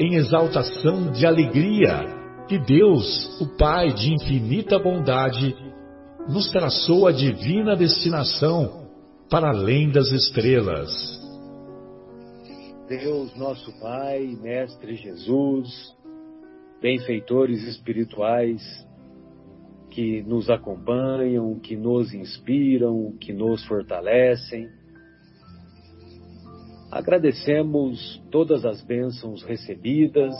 em exaltação de alegria que Deus, o Pai de infinita bondade, nos traçou a divina destinação para além das estrelas. Deus, nosso Pai, Mestre Jesus, benfeitores espirituais que nos acompanham, que nos inspiram, que nos fortalecem, Agradecemos todas as bênçãos recebidas,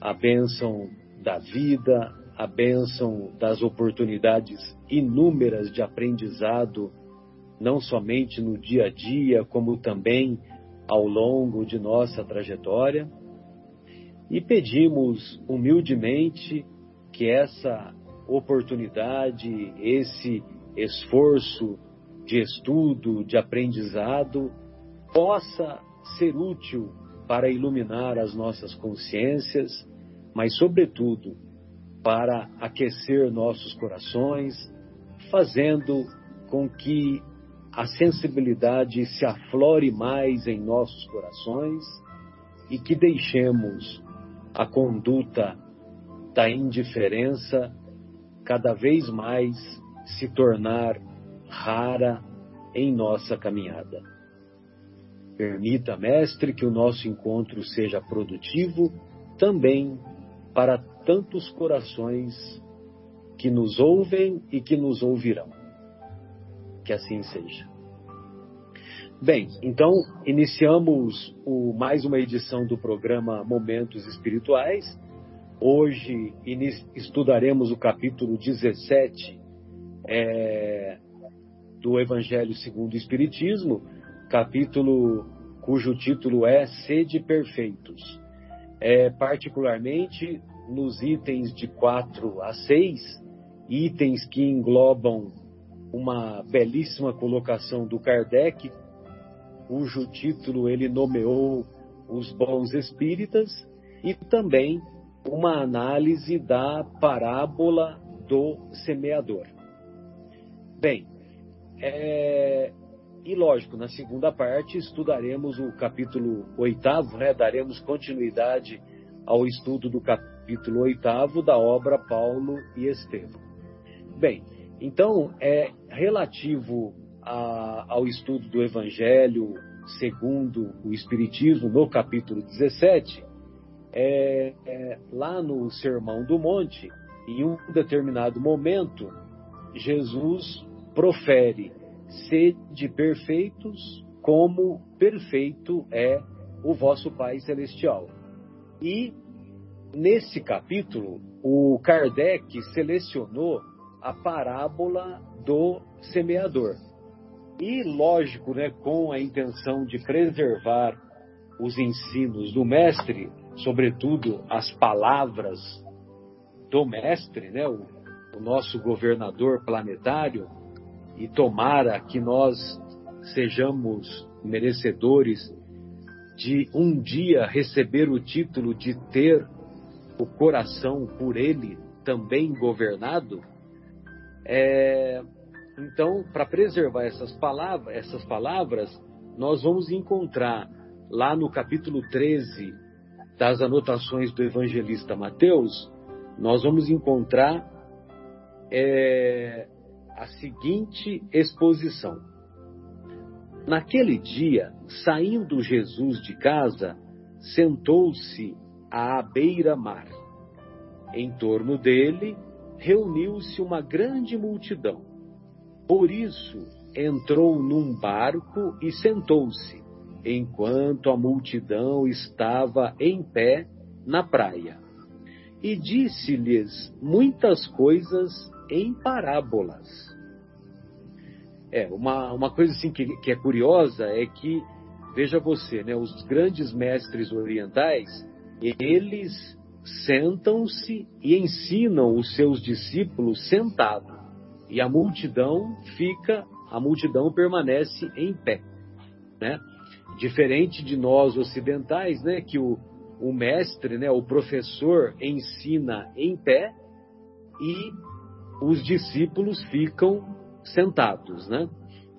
a bênção da vida, a bênção das oportunidades inúmeras de aprendizado, não somente no dia a dia, como também ao longo de nossa trajetória. E pedimos humildemente que essa oportunidade, esse esforço de estudo, de aprendizado, possa ser útil para iluminar as nossas consciências, mas, sobretudo, para aquecer nossos corações, fazendo com que a sensibilidade se aflore mais em nossos corações e que deixemos a conduta da indiferença cada vez mais se tornar rara em nossa caminhada. Permita, Mestre, que o nosso encontro seja produtivo também para tantos corações que nos ouvem e que nos ouvirão. Que assim seja. Bem, então iniciamos o, mais uma edição do programa Momentos Espirituais. Hoje estudaremos o capítulo 17 é, do Evangelho segundo o Espiritismo capítulo cujo título é Sede Perfeitos. É, particularmente nos itens de 4 a 6, itens que englobam uma belíssima colocação do Kardec, cujo título ele nomeou Os Bons Espíritas, e também uma análise da parábola do semeador. Bem, é, e lógico, na segunda parte estudaremos o capítulo oitavo, né? Daremos continuidade ao estudo do capítulo oitavo da obra Paulo e Estevão. Bem, então é relativo a, ao estudo do Evangelho segundo o Espiritismo no capítulo 17, é, é, lá no Sermão do Monte, em um determinado momento, Jesus profere sede perfeitos, como perfeito é o vosso Pai Celestial. E nesse capítulo, o Kardec selecionou a parábola do semeador. E, lógico, né, com a intenção de preservar os ensinos do mestre, sobretudo as palavras do mestre, né, o, o nosso governador planetário, e tomara que nós sejamos merecedores de um dia receber o título de ter o coração por Ele também governado. É, então, para preservar essas palavras, essas palavras, nós vamos encontrar lá no capítulo 13 das anotações do evangelista Mateus, nós vamos encontrar é, a seguinte exposição. Naquele dia, saindo Jesus de casa, sentou-se à beira-mar. Em torno dele reuniu-se uma grande multidão. Por isso, entrou num barco e sentou-se, enquanto a multidão estava em pé na praia. E disse-lhes muitas coisas em parábolas. É, uma, uma coisa assim que, que é curiosa é que, veja você, né, os grandes mestres orientais, eles sentam-se e ensinam os seus discípulos sentados. E a multidão fica, a multidão permanece em pé, né? Diferente de nós ocidentais, né, que o, o mestre, né, o professor ensina em pé e os discípulos ficam sentados, né?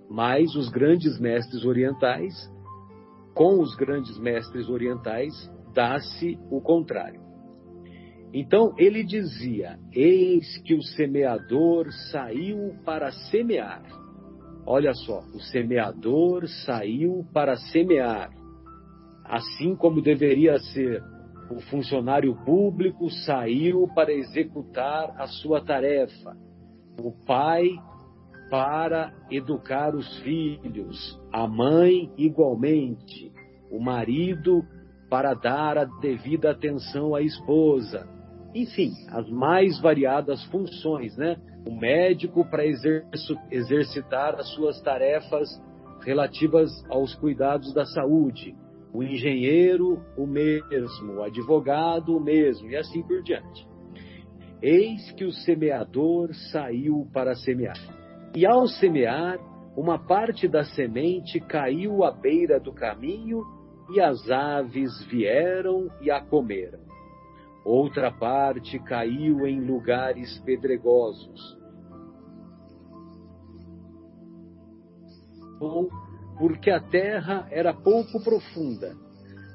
Mas os grandes mestres orientais, com os grandes mestres orientais, dá-se o contrário. Então ele dizia: Eis que o semeador saiu para semear. Olha só, o semeador saiu para semear. Assim como deveria ser, o funcionário público saiu para executar a sua tarefa. O pai para educar os filhos, a mãe igualmente, o marido para dar a devida atenção à esposa, enfim, as mais variadas funções, né? O médico para exercitar as suas tarefas relativas aos cuidados da saúde, o engenheiro o mesmo, o advogado o mesmo, e assim por diante. Eis que o semeador saiu para semear. E ao semear, uma parte da semente caiu à beira do caminho e as aves vieram e a comeram. Outra parte caiu em lugares pedregosos. Porque a terra era pouco profunda,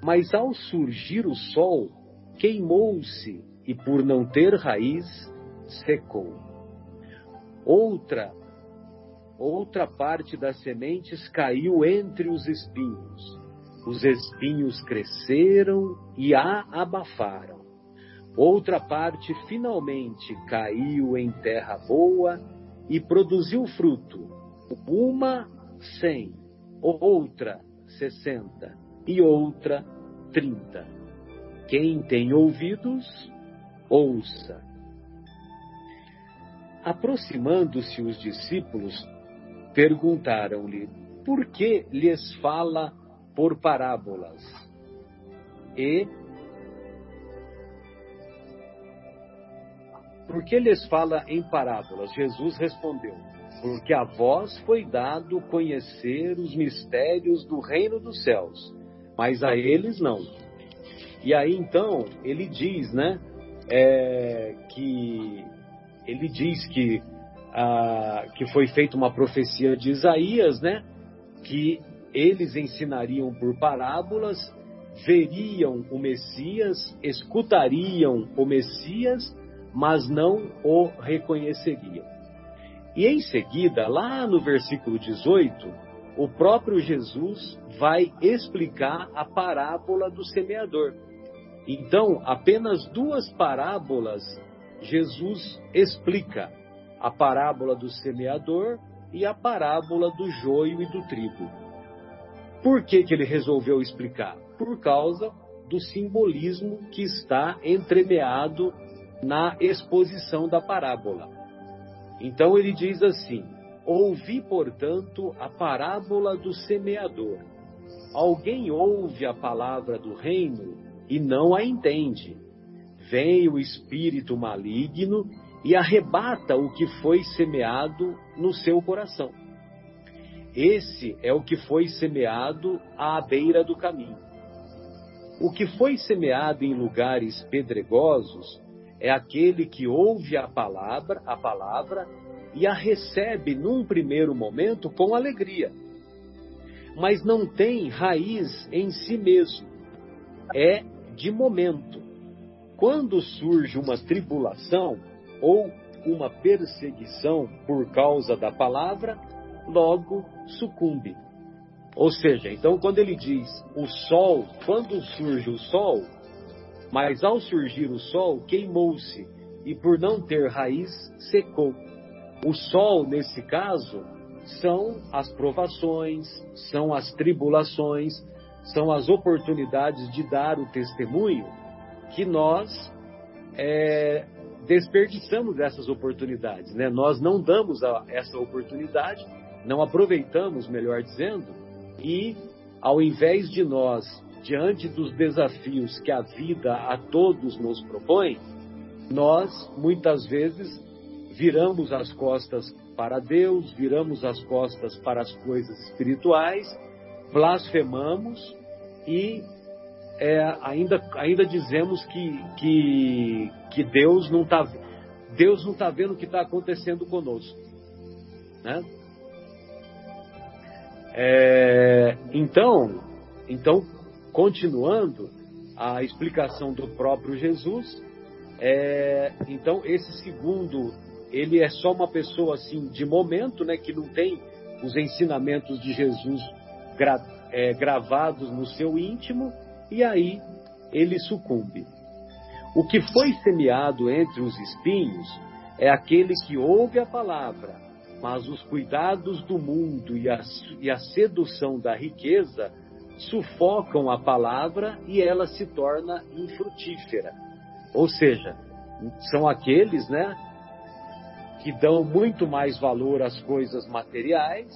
mas ao surgir o sol, queimou-se e, por não ter raiz, secou. Outra, outra parte das sementes caiu entre os espinhos. Os espinhos cresceram e a abafaram. Outra parte finalmente caiu em terra boa e produziu fruto, uma cem, outra sessenta e outra trinta. Quem tem ouvidos, ouça. Aproximando-se os discípulos, perguntaram-lhe: Por que lhes fala por parábolas? E Por que lhes fala em parábolas? Jesus respondeu: Porque a vós foi dado conhecer os mistérios do reino dos céus, mas a eles não. E aí então ele diz, né, é, que ele diz que ah, que foi feita uma profecia de Isaías, né, que eles ensinariam por parábolas, veriam o Messias, escutariam o Messias mas não o reconheceriam. E em seguida, lá no versículo 18, o próprio Jesus vai explicar a parábola do semeador. Então, apenas duas parábolas Jesus explica: a parábola do semeador e a parábola do joio e do trigo. Por que, que ele resolveu explicar? Por causa do simbolismo que está entremeado na exposição da parábola. Então ele diz assim: Ouvi, portanto, a parábola do semeador. Alguém ouve a palavra do reino e não a entende. Vem o espírito maligno e arrebata o que foi semeado no seu coração. Esse é o que foi semeado à beira do caminho. O que foi semeado em lugares pedregosos é aquele que ouve a palavra, a palavra e a recebe num primeiro momento com alegria, mas não tem raiz em si mesmo. É de momento. Quando surge uma tribulação ou uma perseguição por causa da palavra, logo sucumbe. Ou seja, então quando ele diz o sol, quando surge o sol, Mas ao surgir o sol, queimou-se e por não ter raiz, secou. O sol, nesse caso, são as provações, são as tribulações, são as oportunidades de dar o testemunho que nós é, desperdiçamos essas oportunidades. Né? Nós não damos a, essa oportunidade, não aproveitamos, melhor dizendo, e ao invés de nós, diante dos desafios que a vida a todos nos propõe, nós muitas vezes viramos as costas para Deus, viramos as costas para as coisas espirituais, blasfemamos e é, ainda, ainda dizemos que, que, que Deus não está Deus não está vendo o que está acontecendo conosco. Né? É, então, então, continuando a explicação do próprio Jesus, é, então esse segundo ele é só uma pessoa assim de momento, né, que não tem os ensinamentos de Jesus gra, é, gravados no seu íntimo e aí ele sucumbe. O que foi semeado entre os espinhos é aquele que ouve a palavra, mas os cuidados do mundo e a, e a sedução da riqueza sufocam a palavra e ela se torna infrutífera. Ou seja, são aqueles, né, que dão muito mais valor às coisas materiais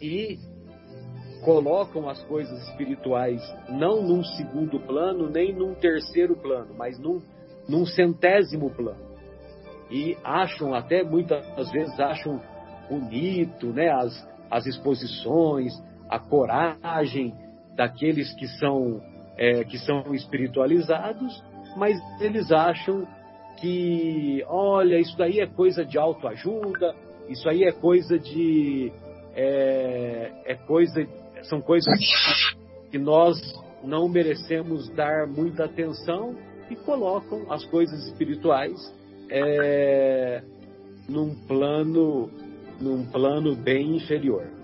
e colocam as coisas espirituais não num segundo plano, nem num terceiro plano, mas num, num centésimo plano. E acham até, muitas vezes, acham bonito né, as, as exposições, a coragem daqueles que são, é, que são espiritualizados, mas eles acham que, olha, isso daí é coisa de autoajuda, isso aí é coisa de. É, é coisa são coisas que nós não merecemos dar muita atenção e colocam as coisas espirituais é, num plano num plano bem inferior.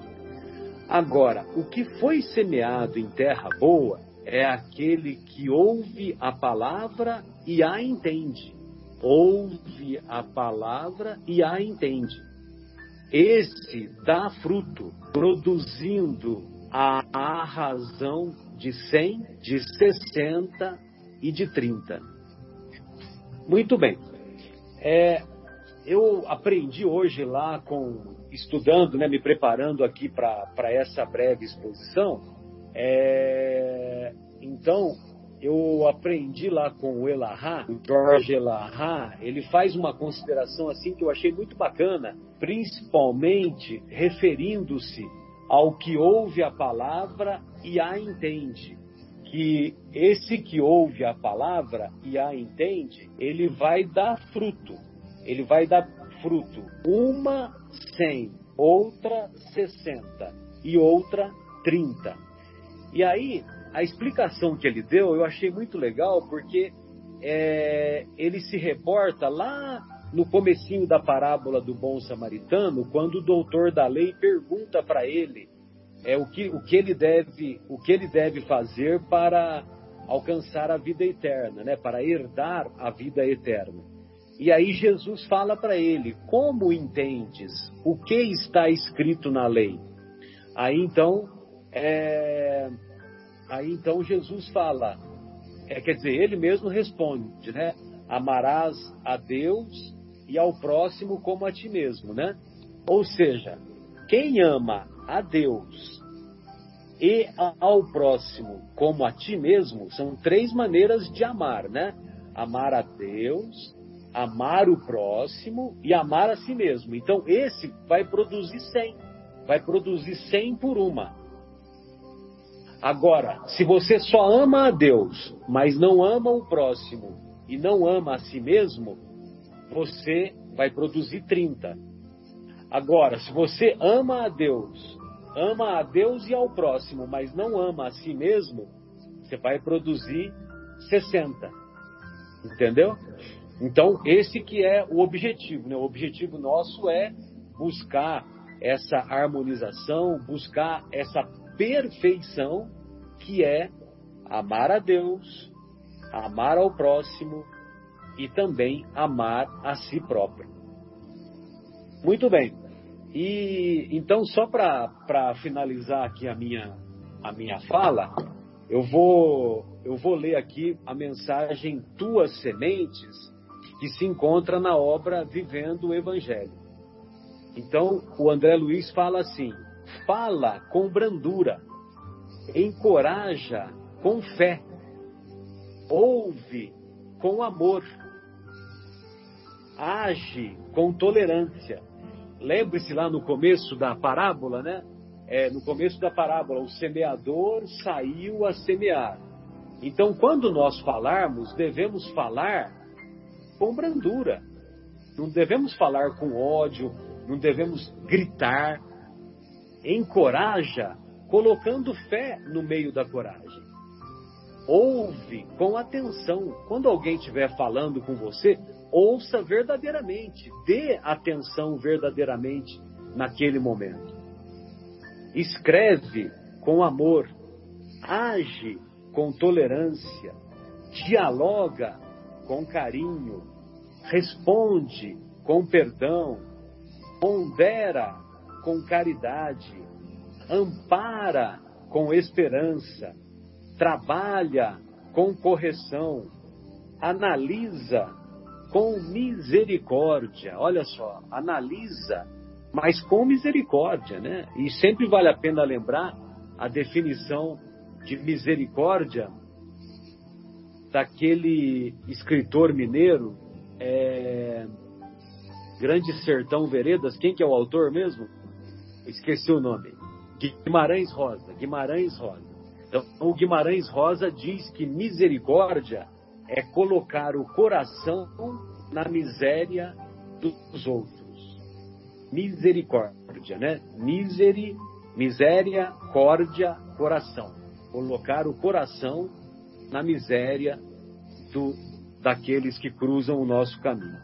Agora, o que foi semeado em terra boa é aquele que ouve a palavra e a entende. Ouve a palavra e a entende. Esse dá fruto, produzindo a, a razão de 100, de 60 e de 30. Muito bem. É, eu aprendi hoje lá com estudando, né, me preparando aqui para essa breve exposição. É, então, eu aprendi lá com o Elahá, o Jorge Elahá, ele faz uma consideração assim que eu achei muito bacana, principalmente referindo-se ao que ouve a palavra e a entende. Que esse que ouve a palavra e a entende, ele vai dar fruto. Ele vai dar fruto. Uma cem, outra sessenta e outra trinta. E aí, a explicação que ele deu eu achei muito legal porque é, ele se reporta lá no comecinho da parábola do bom samaritano, quando o doutor da lei pergunta para ele é o que, o que ele deve o que ele deve fazer para alcançar a vida eterna, né? Para herdar a vida eterna. E aí Jesus fala para ele: Como entendes o que está escrito na lei? Aí então, é... aí então Jesus fala, é, quer dizer, ele mesmo responde, né? Amarás a Deus e ao próximo como a ti mesmo, né? Ou seja, quem ama a Deus e ao próximo como a ti mesmo são três maneiras de amar, né? Amar a Deus, amar o próximo e amar a si mesmo. Então esse vai produzir 100, vai produzir 100 por uma. Agora, se você só ama a Deus, mas não ama o próximo e não ama a si mesmo, você vai produzir 30. Agora, se você ama a Deus, ama a Deus e ao próximo, mas não ama a si mesmo, você vai produzir 60. Entendeu? Então, esse que é o objetivo. Né? O objetivo nosso é buscar essa harmonização, buscar essa perfeição que é amar a Deus, amar ao próximo e também amar a si próprio. Muito bem. E então só para finalizar aqui a minha a minha fala, eu vou eu vou ler aqui a mensagem Tuas Sementes que se encontra na obra Vivendo o Evangelho. Então, o André Luiz fala assim: fala com brandura, encoraja com fé, ouve com amor, age com tolerância. Lembre-se lá no começo da parábola, né? É, no começo da parábola, o semeador saiu a semear. Então, quando nós falarmos, devemos falar com brandura. Não devemos falar com ódio, não devemos gritar. Encoraja, colocando fé no meio da coragem. Ouve com atenção. Quando alguém estiver falando com você, ouça verdadeiramente, dê atenção verdadeiramente naquele momento. Escreve com amor, age com tolerância, dialoga com carinho, responde com perdão, pondera com caridade, ampara com esperança, trabalha com correção, analisa com misericórdia. Olha só, analisa, mas com misericórdia, né? E sempre vale a pena lembrar a definição de misericórdia daquele escritor mineiro, é, Grande Sertão Veredas, quem que é o autor mesmo? Esqueci o nome. Guimarães Rosa. Guimarães Rosa. Então, o Guimarães Rosa diz que misericórdia é colocar o coração na miséria dos outros. Misericórdia, né? Miseri, miséria, córdia, coração. Colocar o coração na miséria daqueles que cruzam o nosso caminho.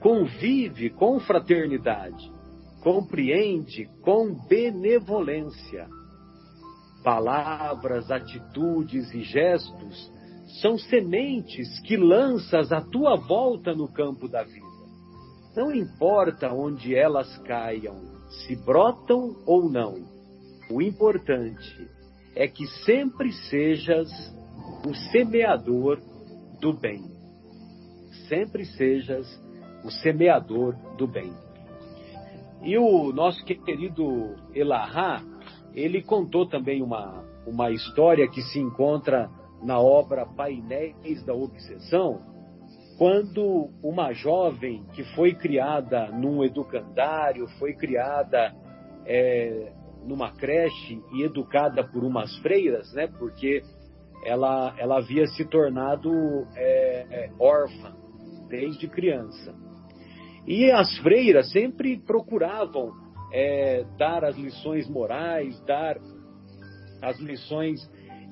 Convive com fraternidade, compreende com benevolência. Palavras, atitudes e gestos são sementes que lanças à tua volta no campo da vida. Não importa onde elas caiam, se brotam ou não, o importante é que sempre sejas o semeador do bem. Sempre sejas o semeador do bem. E o nosso querido Elahá, ele contou também uma, uma história que se encontra na obra Painéis da Obsessão, quando uma jovem que foi criada num educandário, foi criada é, numa creche e educada por umas freiras, né? Porque ela, ela havia se tornado é, é, órfã desde criança. E as freiras sempre procuravam é, dar as lições morais, dar as lições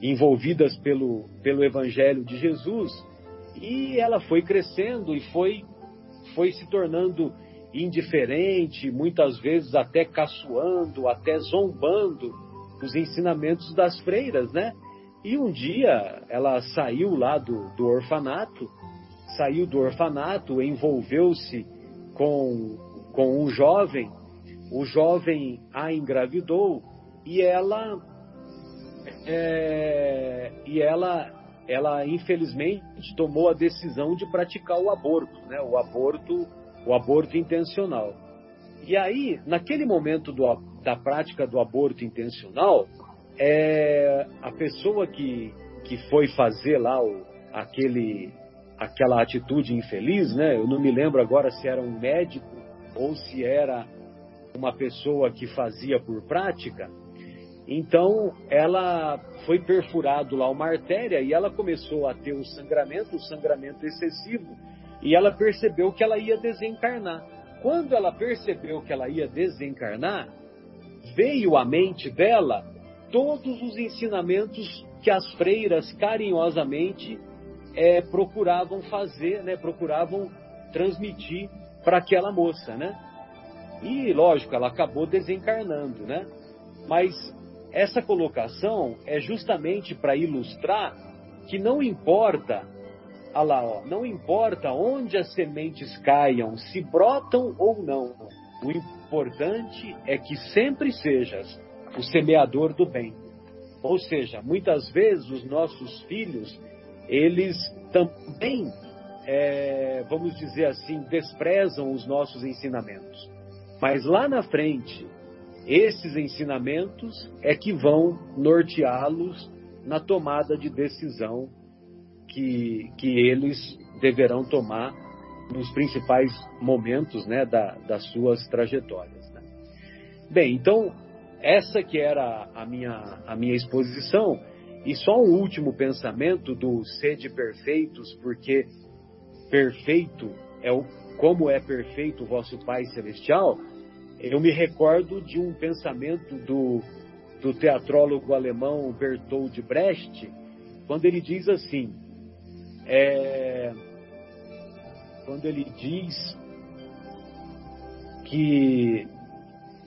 envolvidas pelo, pelo Evangelho de Jesus, e ela foi crescendo e foi, foi se tornando indiferente, muitas vezes até caçoando, até zombando os ensinamentos das freiras, né? E um dia ela saiu lá do, do orfanato, saiu do orfanato, envolveu-se com, com um jovem, o jovem a engravidou e ela é, e ela ela infelizmente tomou a decisão de praticar o aborto, né? O aborto, o aborto intencional. E aí, naquele momento do, da prática do aborto intencional, é, a pessoa que, que foi fazer lá o, aquele, aquela atitude infeliz, né? Eu não me lembro agora se era um médico ou se era uma pessoa que fazia por prática. Então, ela foi perfurado lá uma artéria e ela começou a ter um sangramento, um sangramento excessivo, e ela percebeu que ela ia desencarnar. Quando ela percebeu que ela ia desencarnar, veio à mente dela todos os ensinamentos que as freiras carinhosamente é, procuravam fazer, né, procuravam transmitir para aquela moça, né? E lógico, ela acabou desencarnando, né? Mas essa colocação é justamente para ilustrar que não importa olha lá, ó, não importa onde as sementes caiam, se brotam ou não, o importante é que sempre sejas o semeador do bem. Ou seja, muitas vezes os nossos filhos, eles também, é, vamos dizer assim, desprezam os nossos ensinamentos. Mas lá na frente, esses ensinamentos é que vão norteá-los na tomada de decisão que, que eles deverão tomar nos principais momentos né, da, das suas trajetórias. Né? Bem, então, essa que era a minha, a minha exposição, e só um último pensamento do sede perfeitos, porque perfeito é o, como é perfeito o vosso Pai Celestial, eu me recordo de um pensamento do, do teatrólogo alemão Bertold Brecht, quando ele diz assim, é, quando ele diz que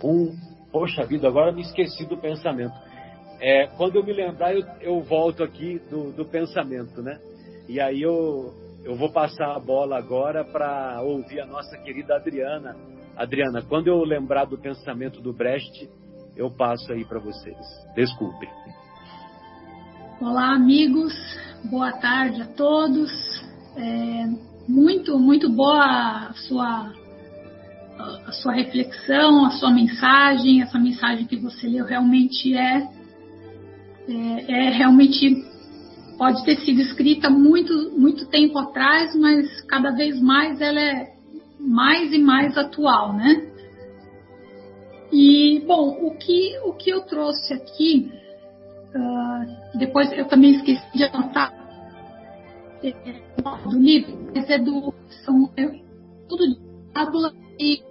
um. Poxa vida, agora me esqueci do pensamento. É, quando eu me lembrar, eu, eu volto aqui do, do, pensamento, né? E aí eu, eu vou passar a bola agora para ouvir a nossa querida Adriana. Adriana, quando eu lembrar do pensamento do Brecht, eu passo aí para vocês. Desculpe. Olá, amigos. Boa tarde a todos. É, muito, muito boa a sua, a sua reflexão, a sua mensagem, essa mensagem que você leu realmente é, é, é realmente pode ter sido escrita muito, muito tempo atrás, mas cada vez mais ela é mais e mais atual, né? E, bom, o que, o que eu trouxe aqui, uh, depois eu também esqueci de anotar do livro, mas é do. São é, tudo de fábula e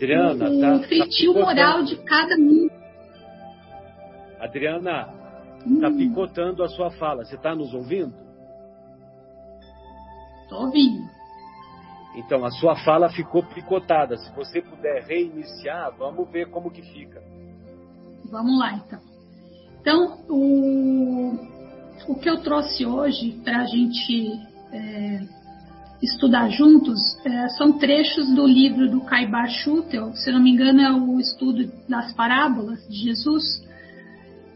Adriana, o tá, tá feitio tá moral de cada um. Adriana, está hum. picotando a sua fala. Você está nos ouvindo? Estou ouvindo. Então, a sua fala ficou picotada. Se você puder reiniciar, vamos ver como que fica. Vamos lá, então. Então, o, o que eu trouxe hoje para a gente é, estudar juntos é, são trechos do livro do Caibar Schutel, se não me engano é o estudo das parábolas de Jesus,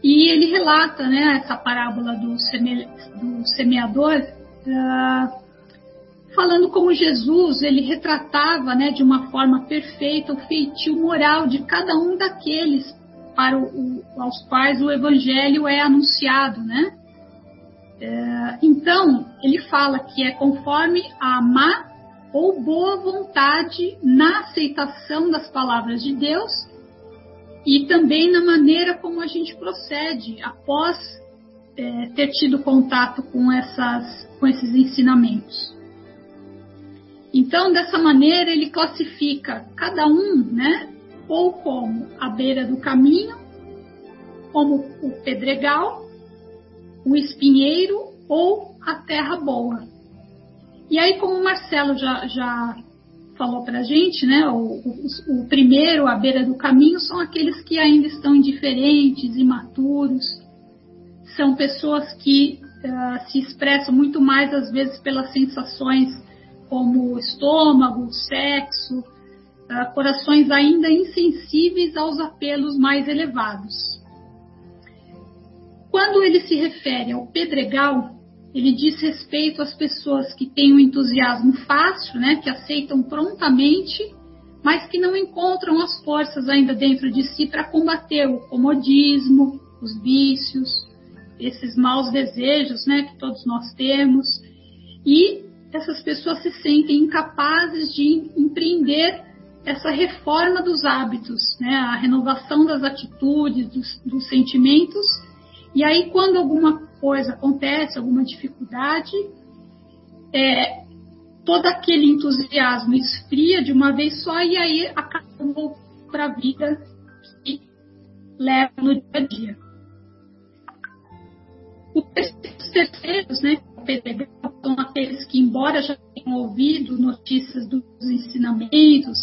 e ele relata né, essa parábola do, seme, do semeador, uh, falando como Jesus ele retratava né, de uma forma perfeita o feitio moral de cada um daqueles para o, aos quais o evangelho é anunciado, né? É, então ele fala que é conforme a má ou boa vontade na aceitação das palavras de Deus e também na maneira como a gente procede após é, ter tido contato com essas com esses ensinamentos. Então, dessa maneira, ele classifica cada um, né, ou como a beira do caminho, como o pedregal, o espinheiro ou a terra boa. E aí, como o Marcelo já, já falou para a gente, né, o, o, o, primeiro, a beira do caminho, são aqueles que ainda estão indiferentes, imaturos, são pessoas que uh, se expressam muito mais, às vezes, pelas sensações como estômago, sexo, uh, corações ainda insensíveis aos apelos mais elevados. Quando ele se refere ao pedregal, ele diz respeito às pessoas que têm um entusiasmo fácil, né, que aceitam prontamente, mas que não encontram as forças ainda dentro de si para combater o comodismo, os vícios, esses maus desejos, né, que todos nós temos, e essas pessoas se sentem incapazes de empreender essa reforma dos hábitos, né? a renovação das atitudes, dos, dos sentimentos. E aí, quando alguma coisa acontece, alguma dificuldade, é, todo aquele entusiasmo esfria de uma vez só e aí acabou para a vida que leva no dia a dia. Os terceiros, né, Pedregal, são aqueles que, embora já tenham ouvido notícias dos ensinamentos,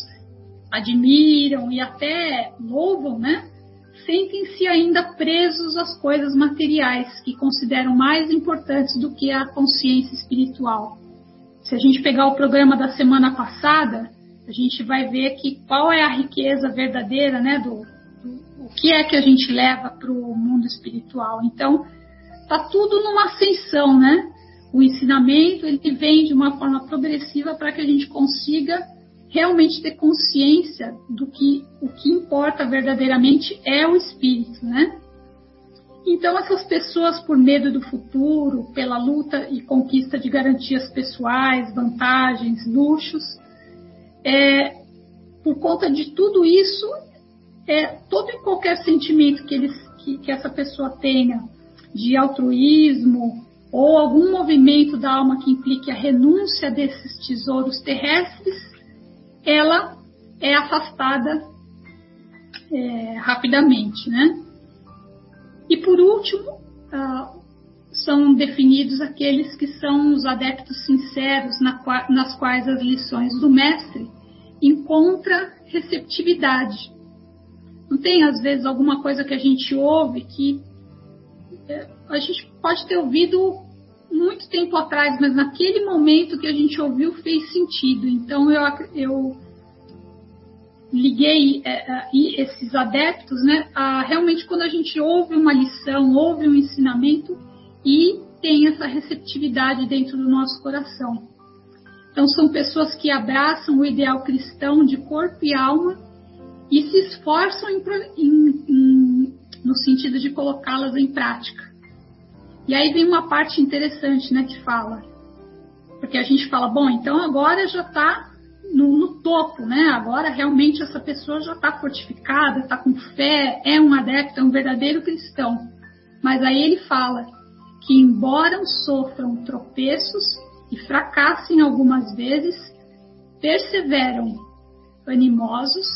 admiram e até louvam, né? Sentem-se ainda presos às coisas materiais, que consideram mais importantes do que a consciência espiritual. Se a gente pegar o programa da semana passada, a gente vai ver que qual é a riqueza verdadeira, né, do, do o que é que a gente leva para o mundo espiritual. Então, tá tudo numa ascensão, né? O ensinamento ele vem de uma forma progressiva para que a gente consiga realmente ter consciência do que o que importa verdadeiramente é o espírito, né? Então essas pessoas por medo do futuro, pela luta e conquista de garantias pessoais, vantagens, luxos, é, por conta de tudo isso, é, todo e qualquer sentimento que, eles, que, que essa pessoa tenha de altruísmo ou algum movimento da alma que implique a renúncia desses tesouros terrestres, ela é afastada é, rapidamente, né? E por último, ah, são definidos aqueles que são os adeptos sinceros na, nas quais as lições do mestre encontram receptividade. Não tem às vezes alguma coisa que a gente ouve que é, a gente pode ter ouvido muito tempo atrás, mas naquele momento que a gente ouviu fez sentido. Então eu, eu liguei é, é esses adeptos, né, a, realmente quando a gente ouve uma lição, ouve um ensinamento e tem essa receptividade dentro do nosso coração. Então são pessoas que abraçam o ideal cristão de corpo e alma e se esforçam em, em, em, no sentido de colocá-las em prática. E aí vem uma parte interessante, né, que fala, porque a gente fala, bom, então agora já está no, no, topo, né? Agora realmente essa pessoa já está fortificada, está com fé, é um adepto, é um verdadeiro cristão. Mas aí ele fala que embora sofram tropeços e fracassem algumas vezes, perseveram animosos,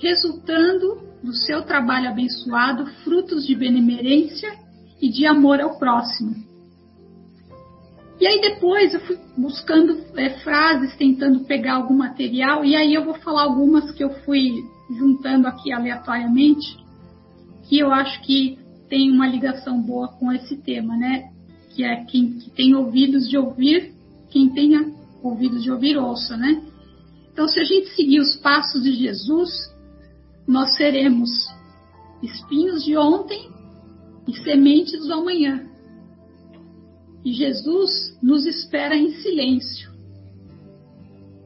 resultando do seu trabalho abençoado frutos de benemerência e de amor ao próximo. E aí depois eu fui buscando é, frases, tentando pegar algum material, e aí eu vou falar algumas que eu fui juntando aqui aleatoriamente, que eu acho que tem uma ligação boa com esse tema, né? Que é quem que tem ouvidos de ouvir, quem tenha ouvidos de ouvir, ouça, né? Então, se a gente seguir os passos de Jesus, nós seremos espinhos de ontem e sementes do amanhã. E Jesus nos espera em silêncio.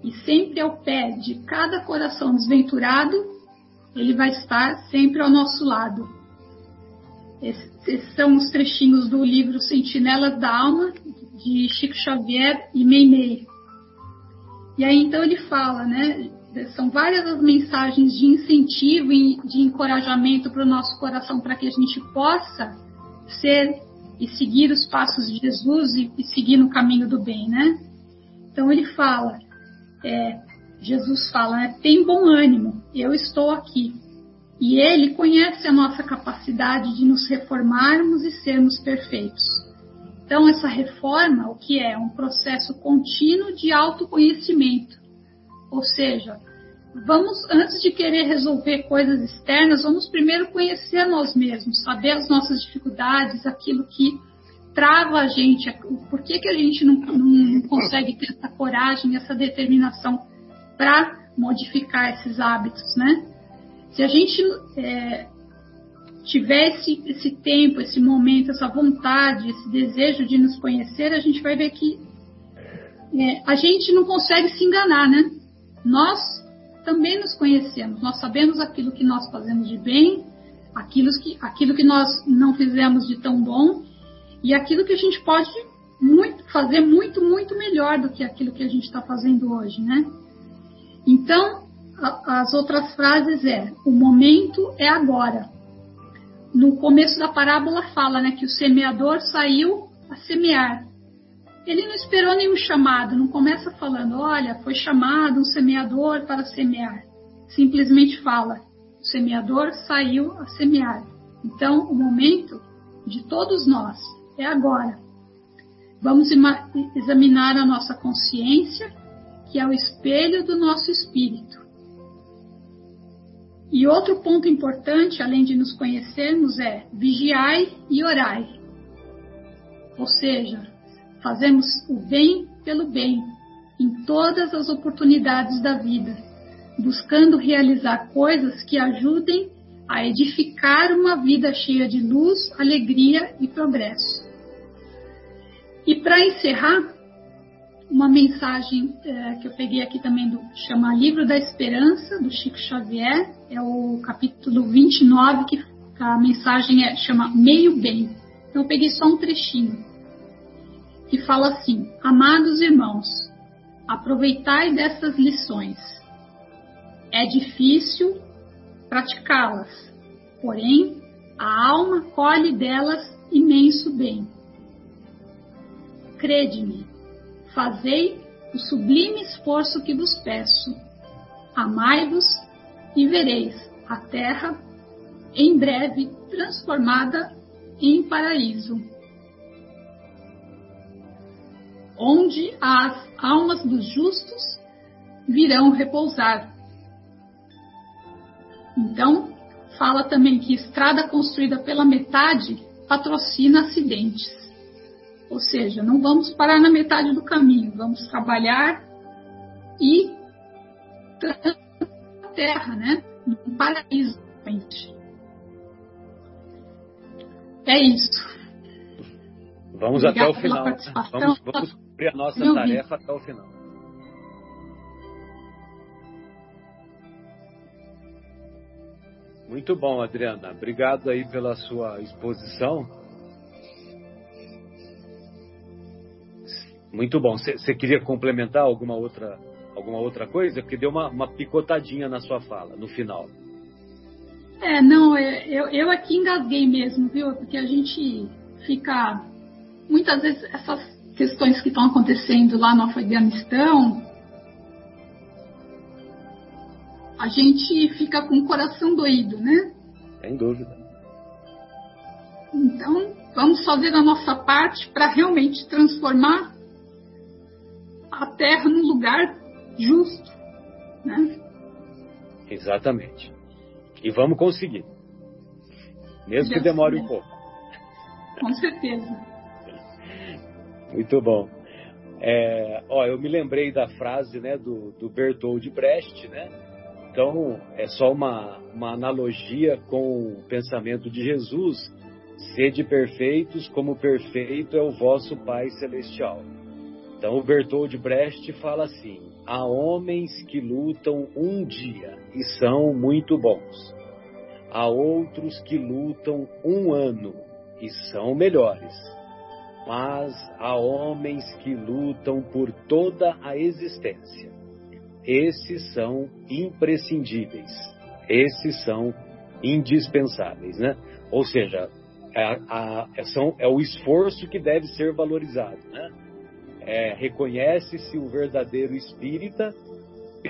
E sempre ao pé de cada coração desventurado, Ele vai estar sempre ao nosso lado. Esses são os trechinhos do livro Sentinelas da Alma, de Chico Xavier e Meimei. E aí então ele fala, né? São várias as mensagens de incentivo e de encorajamento para o nosso coração para que a gente possa ser e seguir os passos de Jesus e, e seguir no caminho do bem, né? Então ele fala, é, Jesus fala, né, tem bom ânimo, eu estou aqui. E ele conhece a nossa capacidade de nos reformarmos e sermos perfeitos. Então essa reforma, o que é? Um processo contínuo de autoconhecimento. Ou seja, vamos, antes de querer resolver coisas externas, vamos primeiro conhecer nós mesmos, saber as nossas dificuldades, aquilo que trava a gente, por que, que a gente não, não consegue ter essa coragem, essa determinação para modificar esses hábitos, né? Se a gente é, tivesse esse tempo, esse momento, essa vontade, esse desejo de nos conhecer, a gente vai ver que é, a gente não consegue se enganar, né? Nós também nos conhecemos, nós sabemos aquilo que nós fazemos de bem, aquilo que, aquilo que nós não fizemos de tão bom e aquilo que a gente pode muito, fazer muito, muito melhor do que aquilo que a gente está fazendo hoje, né? Então, a, as outras frases é: o momento é agora. No começo da parábola fala, né, que o semeador saiu a semear. Ele não esperou nenhum chamado, não começa falando, olha, foi chamado um semeador para semear. Simplesmente fala, o semeador saiu a semear. Então, o momento de todos nós é agora. Vamos examinar a nossa consciência, que é o espelho do nosso espírito. E outro ponto importante, além de nos conhecermos, é vigiai e orai. Ou seja, fazemos o bem pelo bem em todas as oportunidades da vida, buscando realizar coisas que ajudem a edificar uma vida cheia de luz, alegria e progresso. E para encerrar, uma mensagem é, que eu peguei aqui também do chama Livro da Esperança, do Chico Xavier, é o capítulo 29, que a mensagem é, chama Meio Bem. Então eu peguei só um trechinho, que fala assim: Amados irmãos, aproveitai dessas lições. É difícil praticá-las, porém a alma colhe delas imenso bem. Crede-me, fazei o sublime esforço que vos peço. Amai-vos e vereis a terra em breve transformada em paraíso, onde as almas dos justos virão repousar. Então, fala também que estrada construída pela metade patrocina acidentes. Ou seja, não vamos parar na metade do caminho, vamos trabalhar e a terra, né? Um paraíso. É isso. Vamos Obrigada até o final. Vamos, vamos cumprir a nossa tarefa até o final. Muito bom, Adriana. Obrigado aí pela sua exposição. Muito bom. Você queria complementar alguma outra, alguma outra coisa? Porque deu uma, uma picotadinha na sua fala, no final. É, não, é, eu, eu aqui engasguei mesmo, viu? Porque a gente fica. Muitas vezes essas questões que estão acontecendo lá no Afeganistão, a gente fica com o coração doído, né? Sem dúvida. Então, vamos fazer a nossa parte para realmente transformar a terra num lugar justo. Né? Exatamente. E vamos conseguir. Mesmo Deus que demore um pouco. Com certeza. Muito bom. É, ó, eu me lembrei da frase né, do, do Bertold Brecht, né? Então, é só uma, uma analogia com o pensamento de Jesus. Sede perfeitos, como perfeito é o vosso Pai Celestial. Então o Bertold Brecht fala assim: há homens que lutam um dia e são muito bons. Há outros que lutam um ano e são melhores. Mas há homens que lutam por toda a existência. Esses são imprescindíveis. Esses são indispensáveis, né? Ou seja, é, a, são, é o esforço que deve ser valorizado, né? é, reconhece-se o verdadeiro espírita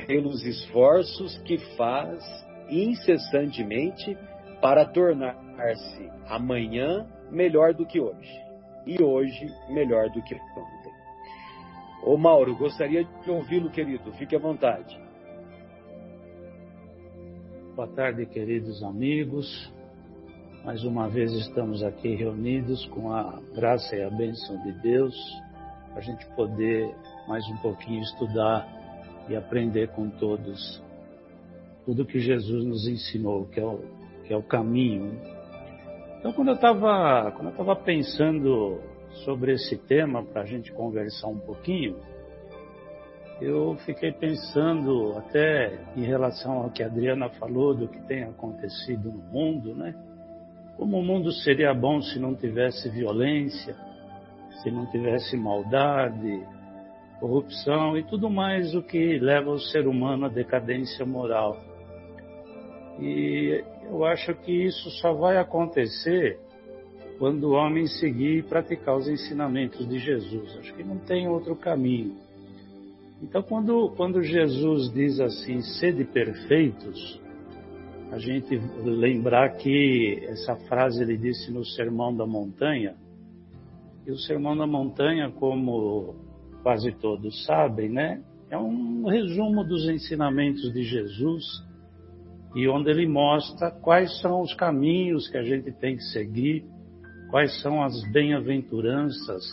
pelos esforços que faz incessantemente para tornar-se amanhã melhor do que hoje e hoje melhor do que ontem. Ô Mauro, gostaria de ouvi-lo, querido. Fique à vontade. Boa tarde, queridos amigos. Mais uma vez estamos aqui reunidos com a graça e a bênção de Deus a gente poder mais um pouquinho estudar e aprender com todos tudo que Jesus nos ensinou, que é o, que é o caminho. Então, quando eu estava quando eu estava pensando sobre esse tema para a gente conversar um pouquinho, eu fiquei pensando até em relação ao que a Adriana falou do que tem acontecido no mundo, né? Como o mundo seria bom se não tivesse violência, se não tivesse maldade, corrupção e tudo mais o que leva o ser humano à decadência moral. E eu acho que isso só vai acontecer quando o homem seguir e praticar os ensinamentos de Jesus. Acho que não tem outro caminho. Então, quando, quando Jesus diz assim, sede perfeitos, a gente lembrar que essa frase ele disse no Sermão da Montanha, E o Sermão da Montanha, como quase todos sabem, né, é um resumo dos ensinamentos de Jesus e onde ele mostra quais são os caminhos que a gente tem que seguir, quais são as bem-aventuranças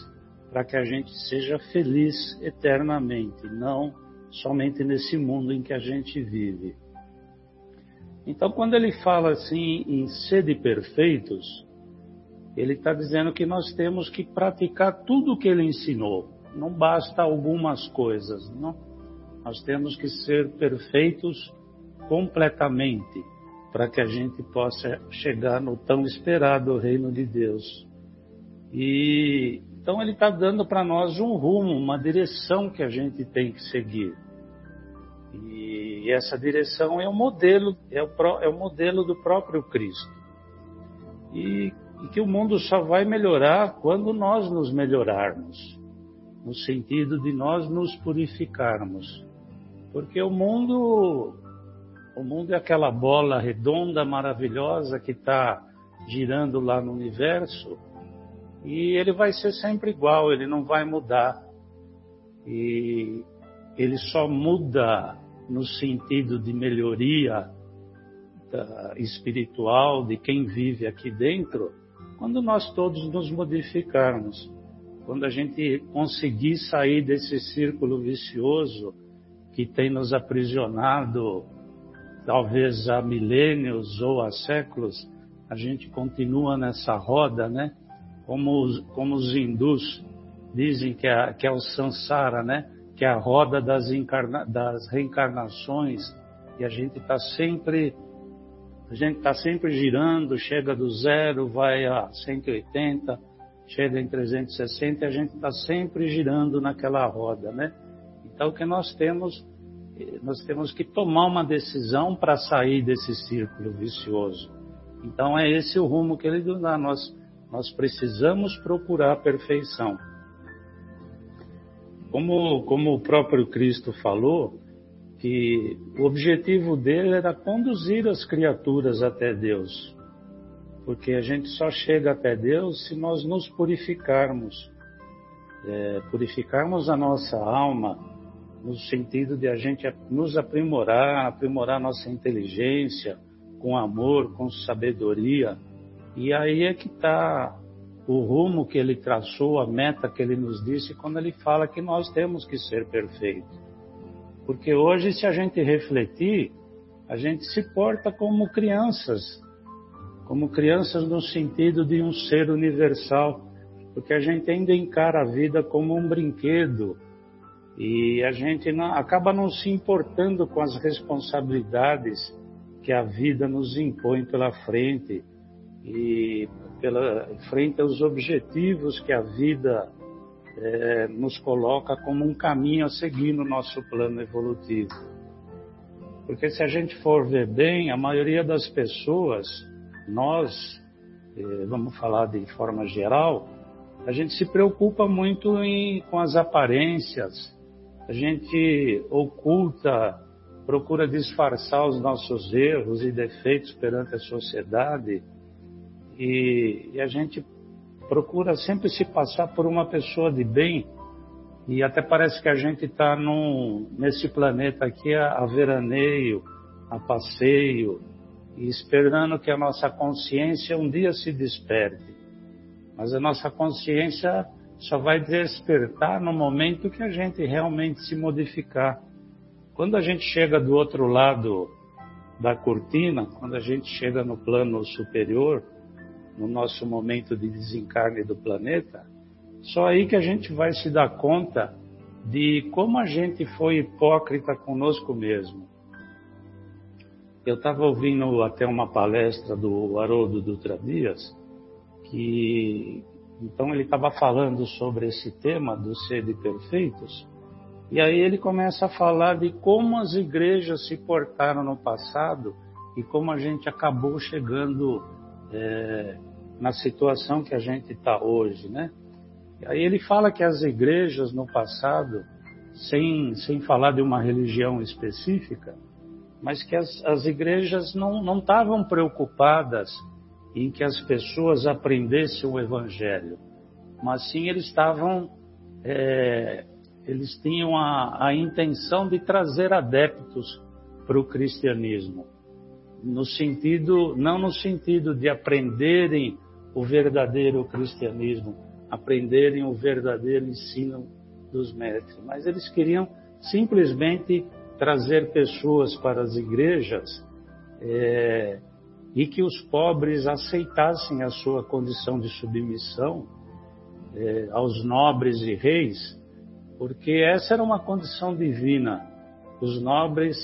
para que a gente seja feliz eternamente, não somente nesse mundo em que a gente vive. Então, quando ele fala assim em sede perfeitos, ele está dizendo que nós temos que praticar tudo o que ele ensinou. Não basta algumas coisas, não. Nós temos que ser perfeitos completamente para que a gente possa chegar no tão esperado reino de Deus. E então ele está dando para nós um rumo, uma direção que a gente tem que seguir. E essa direção é o modelo, é o, é o modelo do próprio Cristo. E, e que o mundo só vai melhorar quando nós nos melhorarmos, no sentido de nós nos purificarmos. Porque o mundo, o mundo é aquela bola redonda, maravilhosa que está girando lá no universo e ele vai ser sempre igual, ele não vai mudar. E ele só muda no sentido de melhoria espiritual de quem vive aqui dentro, quando nós todos nos modificarmos, quando a gente conseguir sair desse círculo vicioso que tem nos aprisionado, talvez há milênios ou há séculos, a gente continua nessa roda, né? Como os, como os hindus dizem que é, que é o samsara, né? que é a roda das, encarna, das reencarnações, e a gente está sempre a gente está sempre girando, chega do zero, vai a 180, chega em 360 e a gente está sempre girando naquela roda, né? Então o que nós temos, nós temos que tomar uma decisão para sair desse círculo vicioso. Então é esse o rumo que ele dá. Nós, nós precisamos procurar a perfeição. Como, como o próprio Cristo falou, que o objetivo dele era conduzir as criaturas até Deus. Porque a gente só chega até Deus se nós nos purificarmos. É, purificarmos a nossa alma, no sentido de a gente nos aprimorar, aprimorar nossa inteligência, com amor, com sabedoria. E aí é que está o rumo que ele traçou, a meta que ele nos disse quando ele fala que nós temos que ser perfeitos. Porque hoje, se a gente refletir, a gente se porta como crianças, como crianças no sentido de um ser universal, porque a gente ainda encara a vida como um brinquedo e a gente não, acaba não se importando com as responsabilidades que a vida nos impõe pela frente e pela frente aos objetivos que a vida é, nos coloca como um caminho a seguir no nosso plano evolutivo. Porque se a gente for ver bem, a maioria das pessoas, nós, é, vamos falar de forma geral, a gente se preocupa muito em, com as aparências, a gente oculta, procura disfarçar os nossos erros e defeitos perante a sociedade e, e a gente procura sempre se passar por uma pessoa de bem e até parece que a gente está nesse planeta aqui a, a, veraneio, a passeio, e esperando que a nossa consciência um dia se desperte. Mas a nossa consciência só vai despertar no momento que a gente realmente se modificar. Quando a gente chega do outro lado da cortina, quando a gente chega no plano superior, no nosso momento de desencarne do planeta, só aí que a gente vai se dar conta de como a gente foi hipócrita conosco mesmo. Eu estava ouvindo até uma palestra do Haroldo Dutra Dias, que então ele estava falando sobre esse tema do ser de perfeitos, e aí ele começa a falar de como as igrejas se portaram no passado e como a gente acabou chegando é, na situação que a gente está hoje, né? Aí ele fala que as igrejas no passado, sem, sem falar de uma religião específica, mas que as, as igrejas não estavam preocupadas em que as pessoas aprendessem o Evangelho. mas sim eles estavam, é, eles tinham a, a intenção de trazer adeptos para o cristianismo, no sentido, não no sentido de aprenderem o verdadeiro cristianismo, aprenderem o verdadeiro ensino dos mestres, mas eles queriam simplesmente trazer pessoas para as igrejas é, e que os pobres aceitassem a sua condição de submissão é, aos nobres e reis, porque essa era uma condição divina. Os nobres